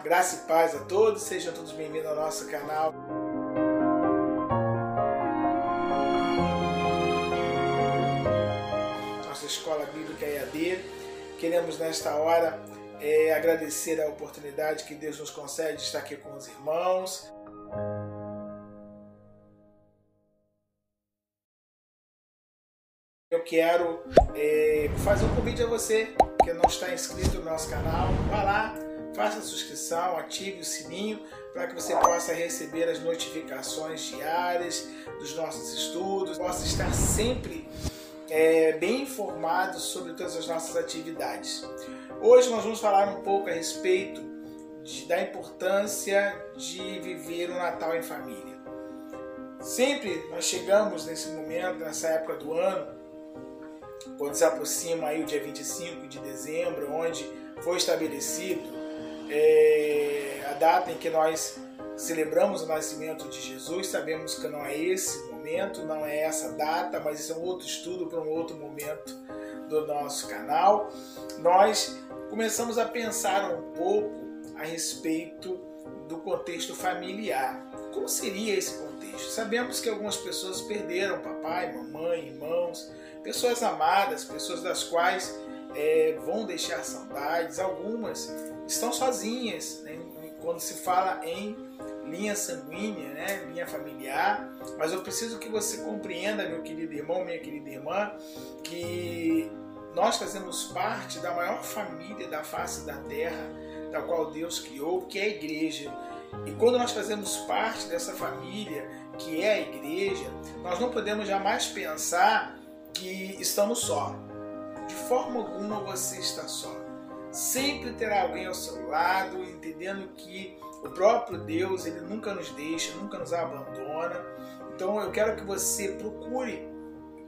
Graça e paz a todos, sejam todos bem-vindos ao nosso canal. Nossa Escola Bíblica EAD. Queremos nesta hora é, agradecer a oportunidade que Deus nos concede de estar aqui com os irmãos. Eu quero é, fazer um convite a você que não está inscrito no nosso canal. Vá lá, faça a subscrição, ative o sininho para que você possa receber as notificações diárias dos nossos estudos, possa estar sempre é, bem informado sobre todas as nossas atividades. Hoje nós vamos falar um pouco a respeito de, da importância de viver o Natal em família. Sempre nós chegamos nesse momento, nessa época do ano, quando se aproxima aí o dia 25 de dezembro, onde foi estabelecido é, a data em que nós celebramos o nascimento de Jesus, sabemos que não é esse momento, não é essa data, mas isso é um outro estudo para um outro momento do nosso canal. Nós começamos a pensar um pouco a respeito do contexto familiar. Como seria esse contexto? Sabemos que algumas pessoas perderam papai, mamãe, irmãos, pessoas amadas, pessoas das quais é, vão deixar saudades. Algumas estão sozinhas, né? quando se fala em linha sanguínea, né? linha familiar. Mas eu preciso que você compreenda, meu querido irmão, minha querida irmã, que nós fazemos parte da maior família da face da terra, da qual Deus criou, que é a igreja. E quando nós fazemos parte dessa família, que é a igreja, nós não podemos jamais pensar que estamos só. De forma alguma você está só. Sempre terá alguém ao seu lado, entendendo que o próprio Deus ele nunca nos deixa, nunca nos abandona. Então eu quero que você procure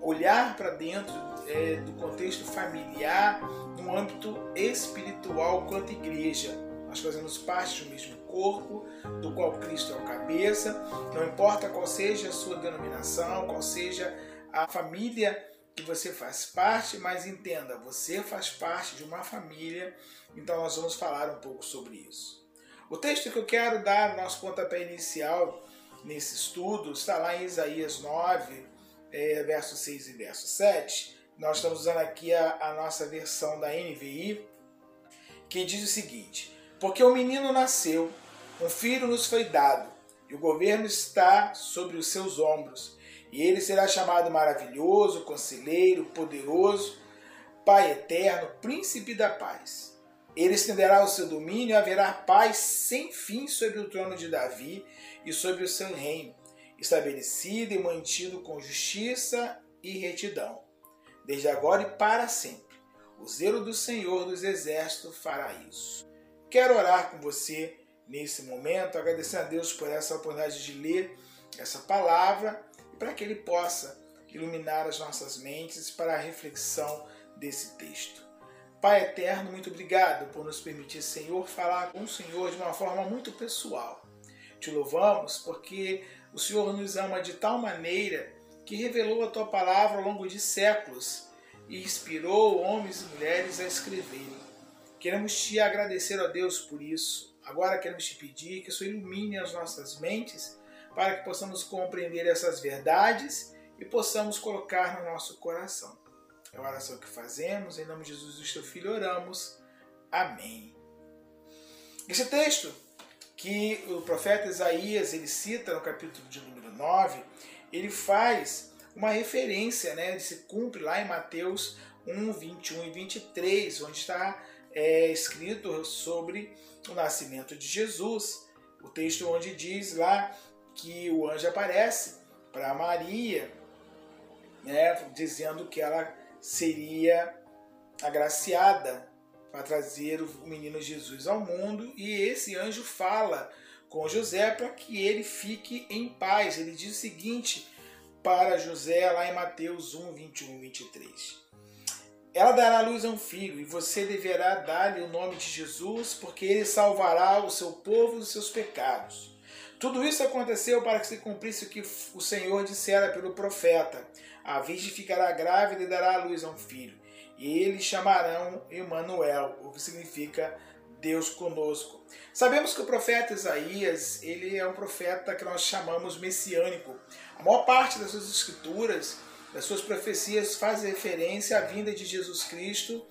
olhar para dentro é, do contexto familiar, no âmbito espiritual quanto igreja. Nós fazemos parte do mesmo corpo, do qual Cristo é o cabeça. Não importa qual seja a sua denominação, qual seja a família que você faz parte, mas entenda, você faz parte de uma família, então nós vamos falar um pouco sobre isso. O texto que eu quero dar nosso pontapé inicial nesse estudo está lá em Isaías 9, é, verso 6 e verso 7. Nós estamos usando aqui a, a nossa versão da NVI, que diz o seguinte: Porque o menino nasceu, um filho nos foi dado, e o governo está sobre os seus ombros e ele será chamado maravilhoso, conselheiro, poderoso, Pai eterno, príncipe da paz. Ele estenderá o seu domínio e haverá paz sem fim sobre o trono de Davi e sobre o seu reino, estabelecido e mantido com justiça e retidão, desde agora e para sempre. O zelo do Senhor dos Exércitos fará isso. Quero orar com você nesse momento, agradecendo a Deus por essa oportunidade de ler essa palavra para que Ele possa iluminar as nossas mentes para a reflexão desse texto. Pai eterno, muito obrigado por nos permitir, Senhor, falar com o Senhor de uma forma muito pessoal. Te louvamos porque o Senhor nos ama de tal maneira que revelou a tua palavra ao longo de séculos e inspirou homens e mulheres a escreverem. Queremos te agradecer a Deus por isso. Agora queremos te pedir que o Senhor ilumine as nossas mentes para que possamos compreender essas verdades e possamos colocar no nosso coração. É a oração que fazemos, em nome de Jesus, do teu Filho, oramos. Amém. Esse texto que o profeta Isaías ele cita no capítulo de número 9, ele faz uma referência, né, ele se cumpre lá em Mateus 1, 21 e 23, onde está é, escrito sobre o nascimento de Jesus. O texto onde diz lá que o anjo aparece para Maria, né, dizendo que ela seria agraciada para trazer o menino Jesus ao mundo, e esse anjo fala com José para que ele fique em paz. Ele diz o seguinte para José, lá em Mateus 1, 21 23. Ela dará luz a um filho, e você deverá dar-lhe o nome de Jesus, porque ele salvará o seu povo dos seus pecados. Tudo isso aconteceu para que se cumprisse o que o Senhor dissera pelo profeta: A virgem ficará grávida e dará à luz a um filho, e eles chamarão Emanuel, o que significa Deus conosco. Sabemos que o profeta Isaías, ele é um profeta que nós chamamos messiânico. A maior parte das suas escrituras, das suas profecias faz referência à vinda de Jesus Cristo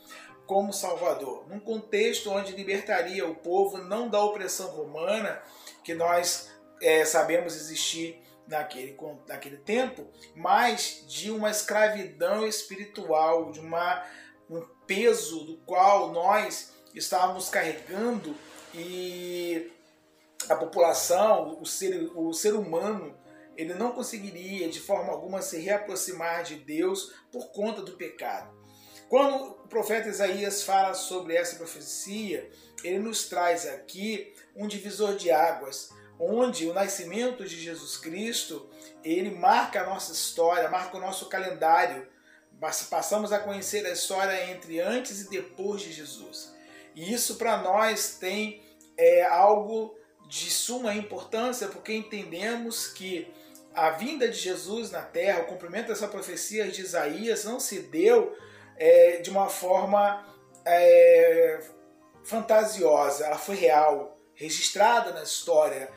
como Salvador, num contexto onde libertaria o povo não da opressão romana que nós é, sabemos existir naquele, naquele tempo, mas de uma escravidão espiritual, de uma, um peso do qual nós estávamos carregando e a população, o ser, o ser humano, ele não conseguiria de forma alguma se reaproximar de Deus por conta do pecado. Quando o profeta Isaías fala sobre essa profecia, ele nos traz aqui um divisor de águas, onde o nascimento de Jesus Cristo, ele marca a nossa história, marca o nosso calendário. Passamos a conhecer a história entre antes e depois de Jesus. E isso para nós tem é, algo de suma importância, porque entendemos que a vinda de Jesus na terra, o cumprimento dessa profecia de Isaías, não se deu é, de uma forma é, fantasiosa, ela foi real, registrada na história.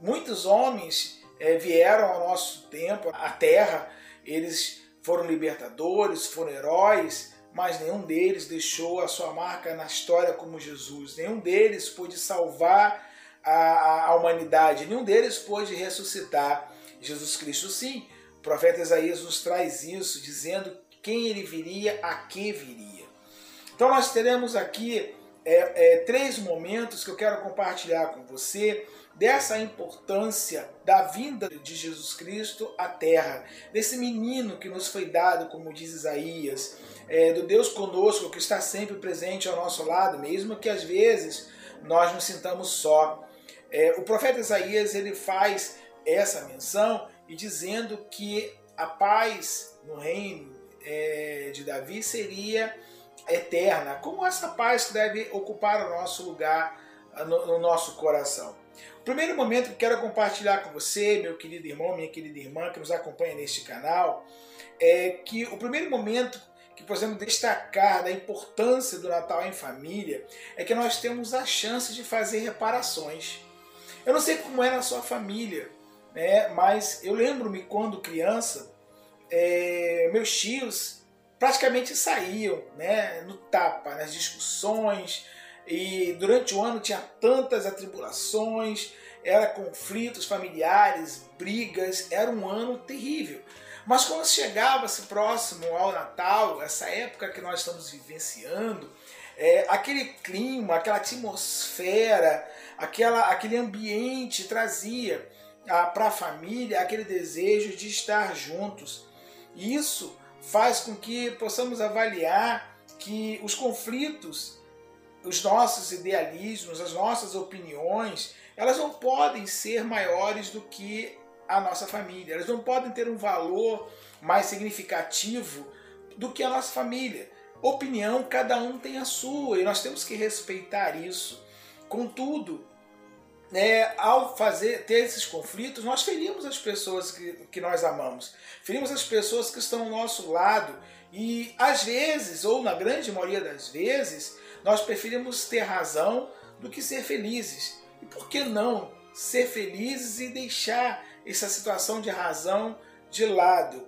Muitos homens é, vieram ao nosso tempo, à terra, eles foram libertadores, foram heróis, mas nenhum deles deixou a sua marca na história como Jesus. Nenhum deles pôde salvar a, a humanidade, nenhum deles pôde ressuscitar Jesus Cristo. Sim, o profeta Isaías nos traz isso, dizendo quem ele viria, a que viria. Então nós teremos aqui é, é, três momentos que eu quero compartilhar com você dessa importância da vinda de Jesus Cristo à Terra, desse menino que nos foi dado, como diz Isaías, é, do Deus conosco que está sempre presente ao nosso lado, mesmo que às vezes nós nos sintamos só. É, o profeta Isaías ele faz essa menção e dizendo que a paz no reino é, de Davi seria eterna, como essa paz que deve ocupar o nosso lugar no, no nosso coração. Primeiro momento que quero compartilhar com você, meu querido irmão, minha querida irmã que nos acompanha neste canal, é que o primeiro momento que podemos destacar da importância do Natal em família é que nós temos a chance de fazer reparações. Eu não sei como é na sua família, né, mas eu lembro-me quando criança, é, meus tios praticamente saíam né, no tapa, nas discussões, e durante o ano tinha tantas atribulações, era conflitos familiares, brigas, era um ano terrível. Mas quando chegava-se próximo ao Natal, essa época que nós estamos vivenciando, é, aquele clima, aquela atmosfera, aquela, aquele ambiente trazia para a família aquele desejo de estar juntos. E isso faz com que possamos avaliar que os conflitos, os nossos idealismos, as nossas opiniões, elas não podem ser maiores do que a nossa família. Elas não podem ter um valor mais significativo do que a nossa família. Opinião, cada um tem a sua e nós temos que respeitar isso. Contudo, é, ao fazer ter esses conflitos, nós ferimos as pessoas que, que nós amamos, ferimos as pessoas que estão ao nosso lado e às vezes, ou na grande maioria das vezes, nós preferimos ter razão do que ser felizes. E por que não ser felizes e deixar essa situação de razão de lado.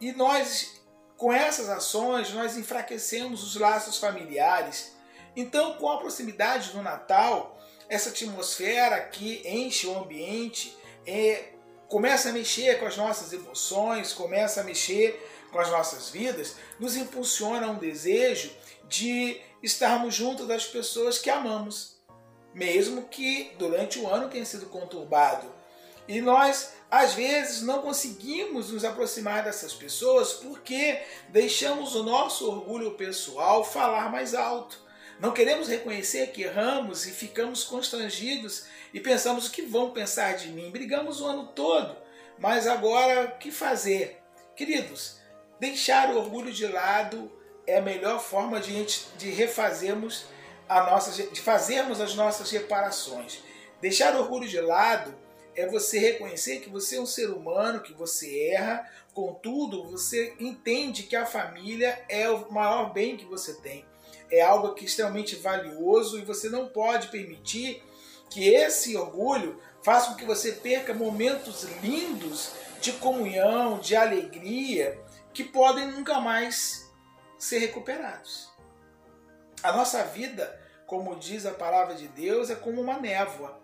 E nós, com essas ações, nós enfraquecemos os laços familiares. Então, com a proximidade do Natal, essa atmosfera que enche o ambiente é, começa a mexer com as nossas emoções, começa a mexer com as nossas vidas, nos impulsiona um desejo de estarmos junto das pessoas que amamos, mesmo que durante o ano tenha sido conturbado. E nós, às vezes, não conseguimos nos aproximar dessas pessoas porque deixamos o nosso orgulho pessoal falar mais alto. Não queremos reconhecer que erramos e ficamos constrangidos e pensamos o que vão pensar de mim. Brigamos o ano todo, mas agora o que fazer? Queridos, deixar o orgulho de lado é a melhor forma de, de refazermos a nossa, de fazermos as nossas reparações. Deixar o orgulho de lado é você reconhecer que você é um ser humano, que você erra, contudo, você entende que a família é o maior bem que você tem. é algo que é extremamente valioso e você não pode permitir que esse orgulho faça com que você perca momentos lindos de comunhão, de alegria, que podem nunca mais ser recuperados. A nossa vida, como diz a palavra de Deus, é como uma névoa.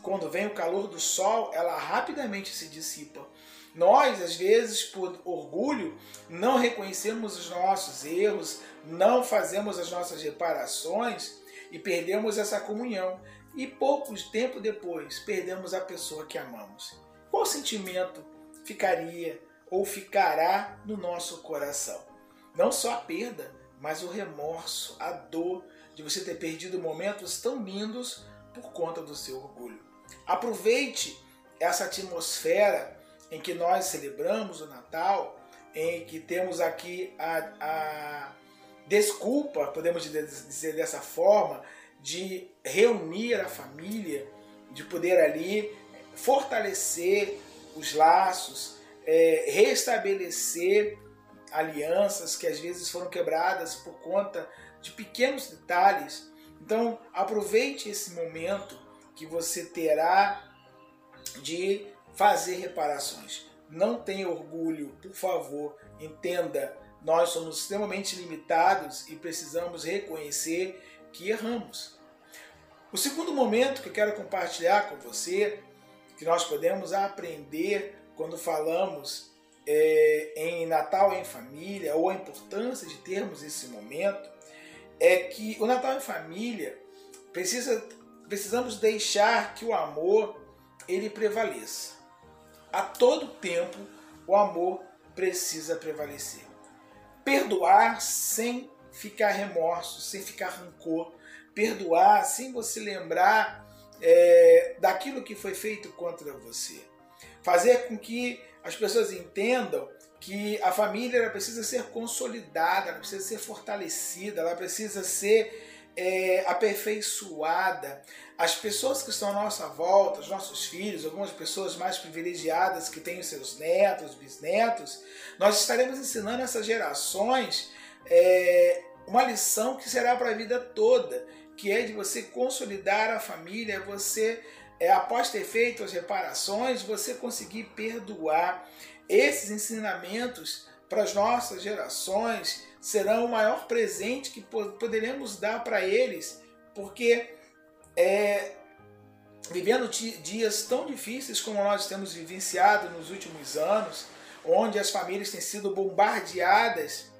Quando vem o calor do sol, ela rapidamente se dissipa. Nós, às vezes, por orgulho, não reconhecemos os nossos erros, não fazemos as nossas reparações e perdemos essa comunhão. E poucos tempo depois, perdemos a pessoa que amamos. Qual sentimento ficaria ou ficará no nosso coração? Não só a perda, mas o remorso, a dor de você ter perdido momentos tão lindos por conta do seu orgulho. Aproveite essa atmosfera em que nós celebramos o Natal, em que temos aqui a, a desculpa, podemos dizer dessa forma, de reunir a família, de poder ali fortalecer os laços, é, restabelecer alianças que às vezes foram quebradas por conta de pequenos detalhes. Então, aproveite esse momento que você terá de fazer reparações. Não tenha orgulho, por favor, entenda, nós somos extremamente limitados e precisamos reconhecer que erramos. O segundo momento que eu quero compartilhar com você, que nós podemos aprender quando falamos é, em Natal em família, ou a importância de termos esse momento, é que o Natal em família precisa, precisamos deixar que o amor ele prevaleça. A todo tempo o amor precisa prevalecer. Perdoar sem ficar remorso, sem ficar rancor, perdoar sem você lembrar é, daquilo que foi feito contra você. Fazer com que as pessoas entendam que a família ela precisa ser consolidada, ela precisa ser fortalecida, ela precisa ser é, aperfeiçoada. As pessoas que estão à nossa volta, os nossos filhos, algumas pessoas mais privilegiadas que têm os seus netos, bisnetos, nós estaremos ensinando essas gerações é, uma lição que será para a vida toda, que é de você consolidar a família, você, é, após ter feito as reparações, você conseguir perdoar. Esses ensinamentos para as nossas gerações serão o maior presente que poderemos dar para eles, porque é, vivendo dias tão difíceis como nós temos vivenciado nos últimos anos, onde as famílias têm sido bombardeadas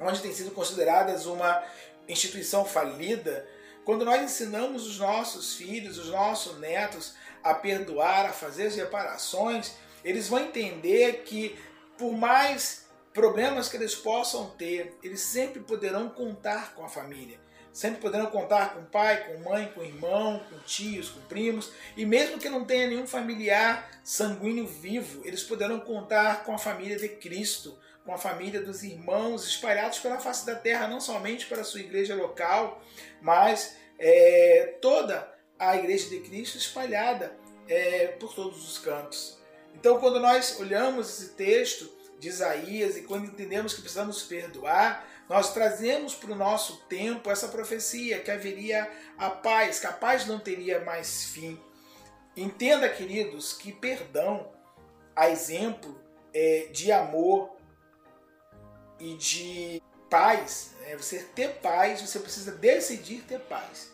onde têm sido consideradas uma instituição falida, quando nós ensinamos os nossos filhos, os nossos netos a perdoar, a fazer as reparações, eles vão entender que por mais problemas que eles possam ter, eles sempre poderão contar com a família. Sempre poderão contar com pai, com mãe, com irmão, com tios, com primos, e mesmo que não tenha nenhum familiar sanguíneo vivo, eles poderão contar com a família de Cristo, com a família dos irmãos espalhados pela face da terra, não somente para sua igreja local, mas é, toda a igreja de Cristo espalhada é, por todos os cantos. Então, quando nós olhamos esse texto de Isaías e quando entendemos que precisamos perdoar, nós trazemos para o nosso tempo essa profecia que haveria a paz, que a paz não teria mais fim. Entenda, queridos, que perdão, a exemplo é, de amor, e de paz, né? você ter paz, você precisa decidir ter paz.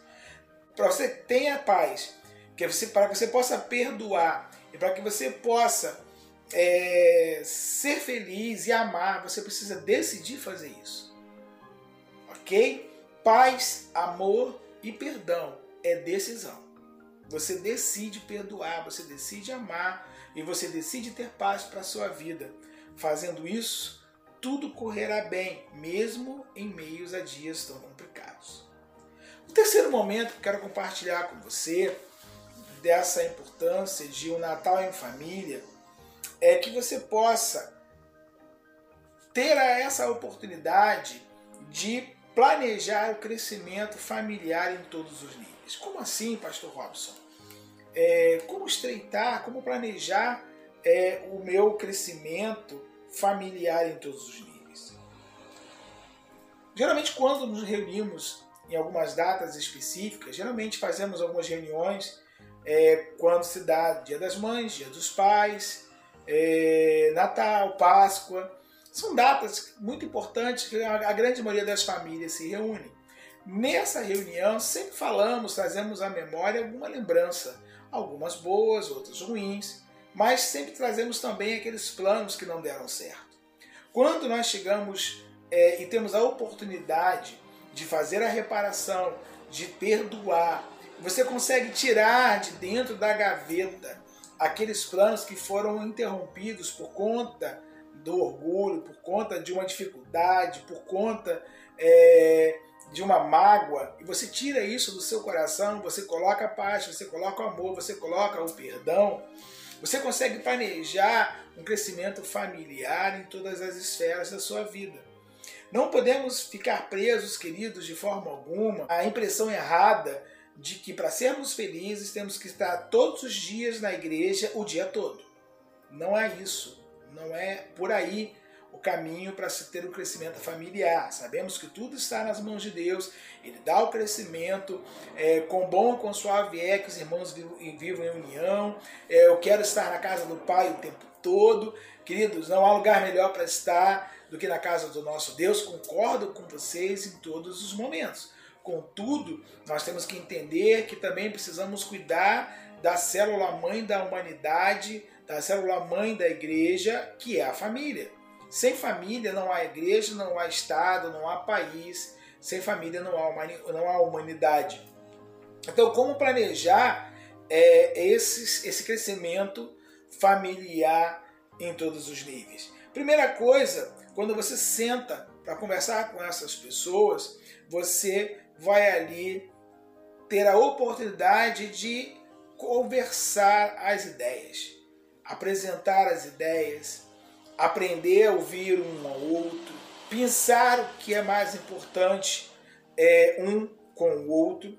Para você tenha paz, que você, para que você possa perdoar e para que você possa é, ser feliz e amar, você precisa decidir fazer isso. Ok? Paz, amor e perdão é decisão. Você decide perdoar, você decide amar e você decide ter paz para a sua vida. Fazendo isso, tudo correrá bem, mesmo em meios a dias tão complicados. O terceiro momento que quero compartilhar com você dessa importância de um Natal em família é que você possa ter essa oportunidade de planejar o crescimento familiar em todos os níveis. Como assim, Pastor Robson? É, como estreitar, como planejar é, o meu crescimento familiar em todos os níveis. Geralmente, quando nos reunimos em algumas datas específicas, geralmente fazemos algumas reuniões é, quando se dá Dia das Mães, Dia dos Pais, é, Natal, Páscoa. São datas muito importantes que a grande maioria das famílias se reúne. Nessa reunião, sempre falamos, trazemos à memória alguma lembrança, algumas boas, outras ruins, mas sempre trazemos também aqueles planos que não deram certo. Quando nós chegamos é, e temos a oportunidade de fazer a reparação, de perdoar, você consegue tirar de dentro da gaveta aqueles planos que foram interrompidos por conta do orgulho, por conta de uma dificuldade, por conta é, de uma mágoa, e você tira isso do seu coração, você coloca a paz, você coloca o amor, você coloca o perdão, você consegue planejar um crescimento familiar em todas as esferas da sua vida. Não podemos ficar presos, queridos, de forma alguma, à impressão errada de que para sermos felizes temos que estar todos os dias na igreja o dia todo. Não é isso. Não é por aí o caminho para se ter um crescimento familiar. Sabemos que tudo está nas mãos de Deus, Ele dá o crescimento, é, com bom com suave é que os irmãos vivam em união. É, eu quero estar na casa do Pai o tempo todo. Queridos, não há lugar melhor para estar do que na casa do nosso Deus. Concordo com vocês em todos os momentos. Contudo, nós temos que entender que também precisamos cuidar da célula mãe da humanidade, da célula mãe da igreja, que é a família. Sem família não há igreja, não há Estado, não há país. Sem família não há, humanidade. Então, como planejar é, esse, esse crescimento familiar em todos os níveis? Primeira coisa, quando você senta para conversar com essas pessoas, você vai ali ter a oportunidade de conversar as ideias, apresentar as ideias, aprender a ouvir um ao outro, pensar o que é mais importante é, um com o outro,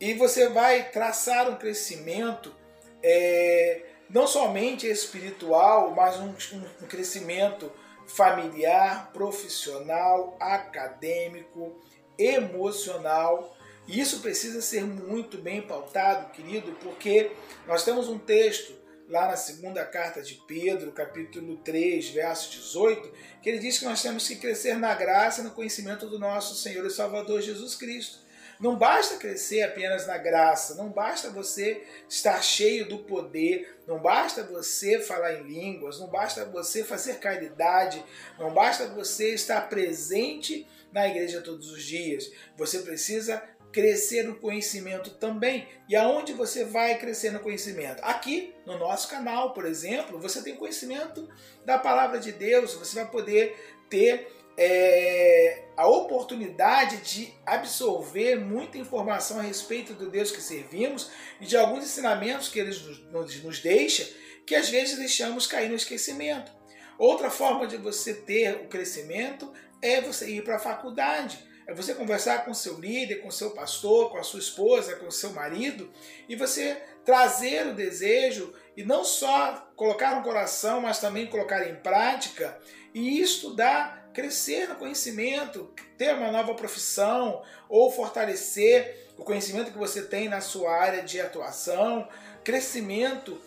e você vai traçar um crescimento é, não somente espiritual, mas um, um crescimento familiar, profissional, acadêmico, emocional. Isso precisa ser muito bem pautado, querido, porque nós temos um texto lá na segunda carta de Pedro, capítulo 3, verso 18, que ele diz que nós temos que crescer na graça e no conhecimento do nosso Senhor e Salvador Jesus Cristo. Não basta crescer apenas na graça, não basta você estar cheio do poder, não basta você falar em línguas, não basta você fazer caridade, não basta você estar presente na igreja todos os dias. Você precisa crescer no conhecimento também. E aonde você vai crescer no conhecimento? Aqui no nosso canal, por exemplo, você tem conhecimento da palavra de Deus, você vai poder ter é, a oportunidade de absorver muita informação a respeito do Deus que servimos e de alguns ensinamentos que ele nos, nos deixa, que às vezes deixamos cair no esquecimento. Outra forma de você ter o crescimento é você ir para a faculdade é você conversar com seu líder, com seu pastor, com a sua esposa, com seu marido e você trazer o desejo e não só colocar no coração, mas também colocar em prática e estudar, crescer no conhecimento, ter uma nova profissão ou fortalecer o conhecimento que você tem na sua área de atuação, crescimento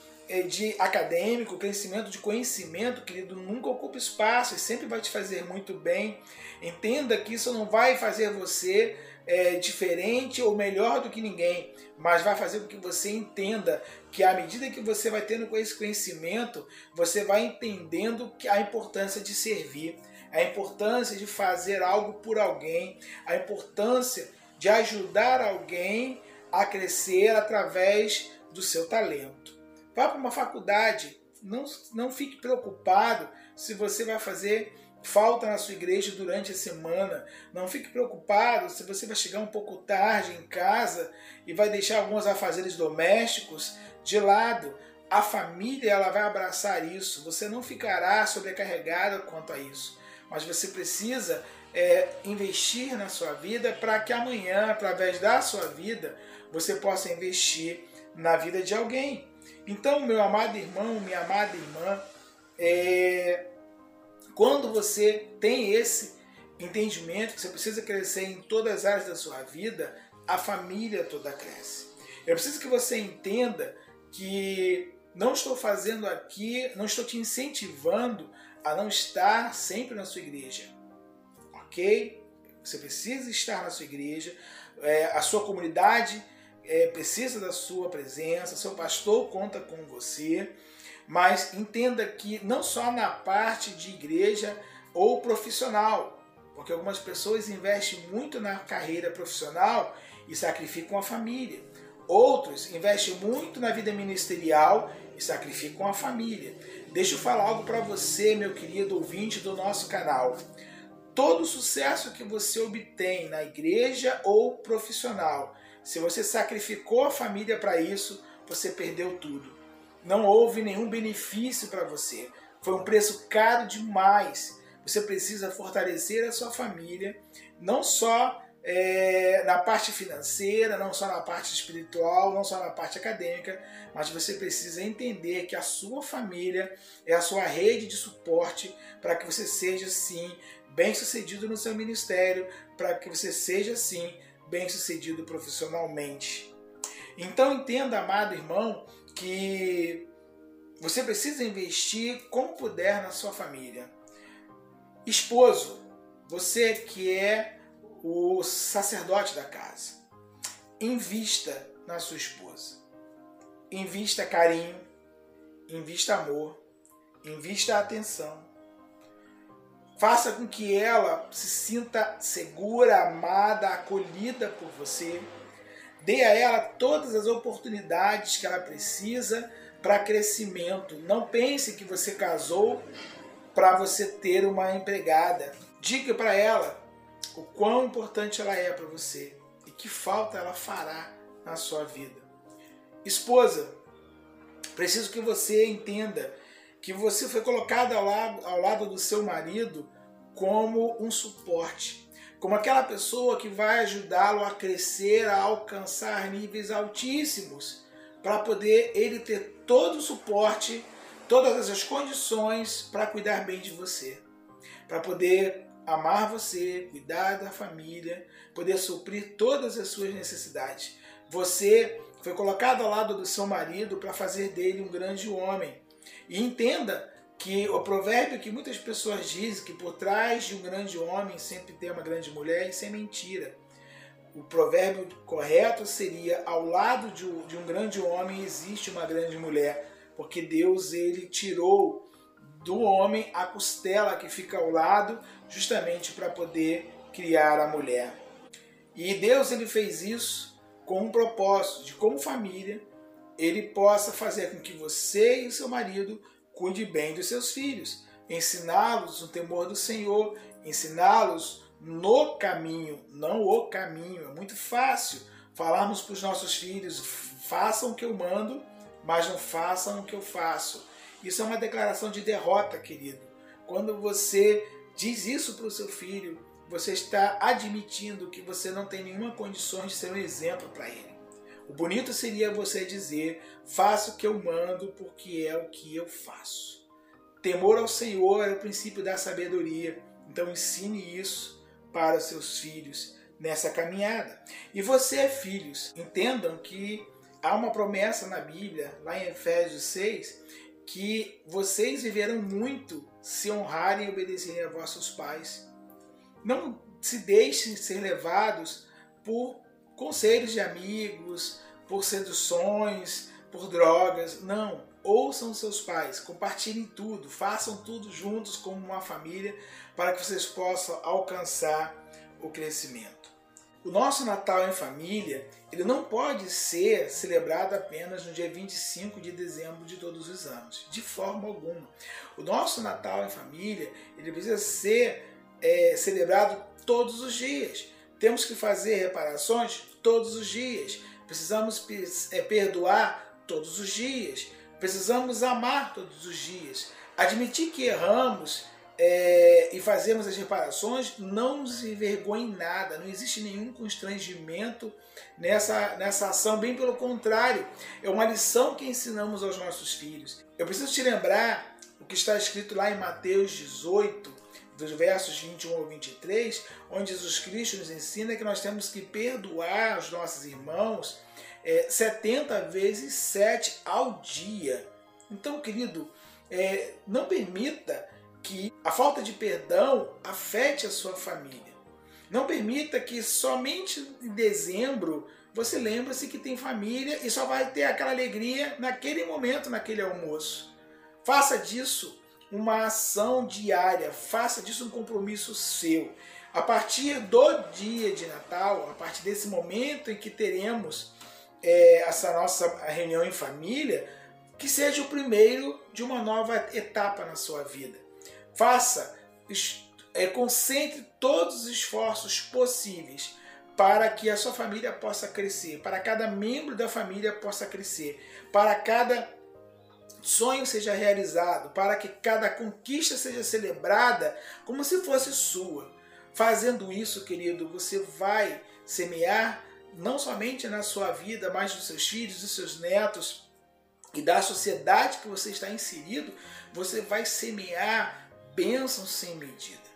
de acadêmico, crescimento de conhecimento, querido, nunca ocupa espaço e sempre vai te fazer muito bem. Entenda que isso não vai fazer você é, diferente ou melhor do que ninguém, mas vai fazer com que você entenda que à medida que você vai tendo esse conhecimento, você vai entendendo a importância de servir, a importância de fazer algo por alguém, a importância de ajudar alguém a crescer através do seu talento. Vá para uma faculdade. Não, não fique preocupado se você vai fazer falta na sua igreja durante a semana. Não fique preocupado se você vai chegar um pouco tarde em casa e vai deixar alguns afazeres domésticos de lado. A família ela vai abraçar isso. Você não ficará sobrecarregado quanto a isso. Mas você precisa é, investir na sua vida para que amanhã, através da sua vida, você possa investir na vida de alguém. Então, meu amado irmão, minha amada irmã, é, quando você tem esse entendimento que você precisa crescer em todas as áreas da sua vida, a família toda cresce. Eu preciso que você entenda que não estou fazendo aqui, não estou te incentivando a não estar sempre na sua igreja. Ok? Você precisa estar na sua igreja, é, a sua comunidade é, precisa da sua presença, seu pastor conta com você, mas entenda que não só na parte de igreja ou profissional, porque algumas pessoas investem muito na carreira profissional e sacrificam a família. Outros investem muito na vida ministerial e sacrificam a família. Deixa eu falar algo para você, meu querido ouvinte do nosso canal. Todo sucesso que você obtém na igreja ou profissional, se você sacrificou a família para isso, você perdeu tudo. Não houve nenhum benefício para você. Foi um preço caro demais. Você precisa fortalecer a sua família, não só é, na parte financeira, não só na parte espiritual, não só na parte acadêmica, mas você precisa entender que a sua família é a sua rede de suporte para que você seja, sim, bem sucedido no seu ministério, para que você seja, sim, bem sucedido profissionalmente. Então entenda, amado irmão, que você precisa investir como puder na sua família. Esposo, você que é o sacerdote da casa. Invista na sua esposa. Invista carinho, invista amor, invista atenção. Faça com que ela se sinta segura, amada, acolhida por você. Dê a ela todas as oportunidades que ela precisa para crescimento. Não pense que você casou para você ter uma empregada. Diga para ela o quão importante ela é para você e que falta ela fará na sua vida. Esposa, preciso que você entenda que você foi colocada ao lado, ao lado do seu marido como um suporte, como aquela pessoa que vai ajudá-lo a crescer, a alcançar níveis altíssimos, para poder ele ter todo o suporte, todas as condições para cuidar bem de você, para poder amar você, cuidar da família, poder suprir todas as suas necessidades. Você foi colocado ao lado do seu marido para fazer dele um grande homem. E entenda que o provérbio que muitas pessoas dizem que por trás de um grande homem sempre tem uma grande mulher, isso é mentira. O provérbio correto seria ao lado de um grande homem existe uma grande mulher, porque Deus ele tirou do homem a costela que fica ao lado, justamente para poder criar a mulher. E Deus ele fez isso com um propósito de como família ele possa fazer com que você e seu marido cuide bem dos seus filhos, ensiná-los no temor do Senhor, ensiná-los no caminho, não o caminho. É muito fácil falarmos para os nossos filhos: façam o que eu mando, mas não façam o que eu faço. Isso é uma declaração de derrota, querido. Quando você diz isso para o seu filho, você está admitindo que você não tem nenhuma condição de ser um exemplo para ele. O bonito seria você dizer: faça o que eu mando, porque é o que eu faço. Temor ao Senhor é o princípio da sabedoria. Então ensine isso para os seus filhos nessa caminhada. E você, filhos, entendam que há uma promessa na Bíblia, lá em Efésios 6, que vocês viverão muito se honrarem e obedecerem a vossos pais. Não se deixem ser levados por conselhos de amigos, por seduções, por drogas. Não. Ouçam seus pais, compartilhem tudo, façam tudo juntos como uma família para que vocês possam alcançar o crescimento. O nosso Natal em família, ele não pode ser celebrado apenas no dia 25 de dezembro de todos os anos, de forma alguma. O nosso Natal em família, ele precisa ser é, celebrado todos os dias. Temos que fazer reparações todos os dias. Precisamos é, perdoar todos os dias. Precisamos amar todos os dias. Admitir que erramos é, e fazemos as reparações, não nos envergonhe em nada, não existe nenhum constrangimento nessa, nessa ação, bem pelo contrário, é uma lição que ensinamos aos nossos filhos. Eu preciso te lembrar o que está escrito lá em Mateus 18, dos versos 21 ao 23, onde Jesus Cristo nos ensina que nós temos que perdoar os nossos irmãos é, 70 vezes 7 ao dia. Então, querido, é, não permita que a falta de perdão afete a sua família. Não permita que somente em dezembro você lembre-se que tem família e só vai ter aquela alegria naquele momento, naquele almoço. Faça disso uma ação diária, faça disso um compromisso seu. A partir do dia de Natal, a partir desse momento em que teremos é, essa nossa reunião em família, que seja o primeiro de uma nova etapa na sua vida. Faça, é, concentre todos os esforços possíveis para que a sua família possa crescer, para cada membro da família possa crescer, para cada sonho seja realizado, para que cada conquista seja celebrada como se fosse sua. Fazendo isso, querido, você vai semear não somente na sua vida, mas nos seus filhos, nos seus netos e da sociedade que você está inserido, você vai semear bênçãos sem medida.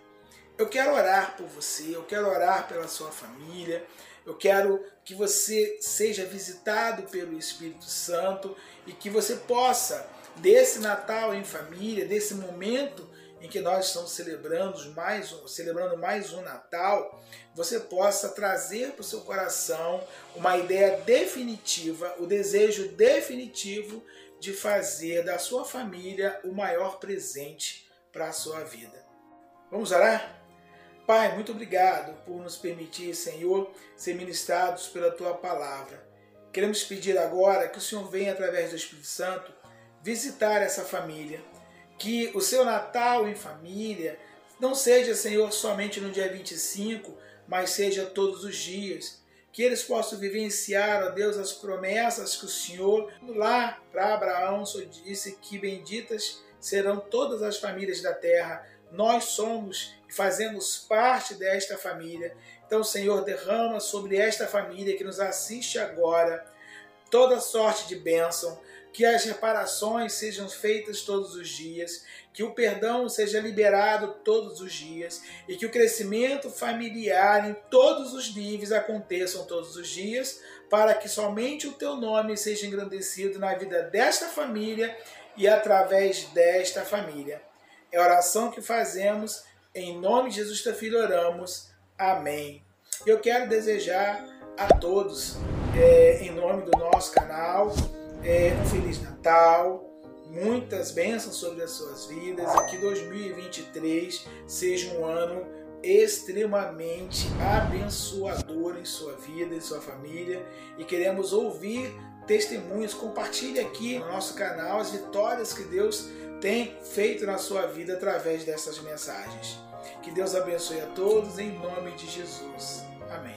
Eu quero orar por você, eu quero orar pela sua família, eu quero que você seja visitado pelo Espírito Santo e que você possa, desse Natal em família, desse momento em que nós estamos celebrando mais, celebrando mais um Natal, você possa trazer para o seu coração uma ideia definitiva, o desejo definitivo de fazer da sua família o maior presente para a sua vida. Vamos orar? Pai, muito obrigado por nos permitir, Senhor, ser ministrados pela tua palavra. Queremos pedir agora que o Senhor venha, através do Espírito Santo, visitar essa família. Que o seu Natal em família não seja, Senhor, somente no dia 25, mas seja todos os dias. Que eles possam vivenciar, ó Deus, as promessas que o Senhor, lá para Abraão, só disse que benditas serão todas as famílias da terra. Nós somos e fazemos parte desta família. Então, Senhor, derrama sobre esta família que nos assiste agora toda sorte de bênção, que as reparações sejam feitas todos os dias, que o perdão seja liberado todos os dias e que o crescimento familiar em todos os níveis aconteçam todos os dias, para que somente o teu nome seja engrandecido na vida desta família e através desta família. É a oração que fazemos em nome de Jesus teu filho oramos. Amém. Eu quero desejar a todos, é, em nome do nosso canal, é, um Feliz Natal, muitas bênçãos sobre as suas vidas e que 2023 seja um ano extremamente abençoador em sua vida, em sua família e queremos ouvir testemunhos. Compartilhe aqui no nosso canal as vitórias que Deus tem feito na sua vida através dessas mensagens. Que Deus abençoe a todos em nome de Jesus. Amém.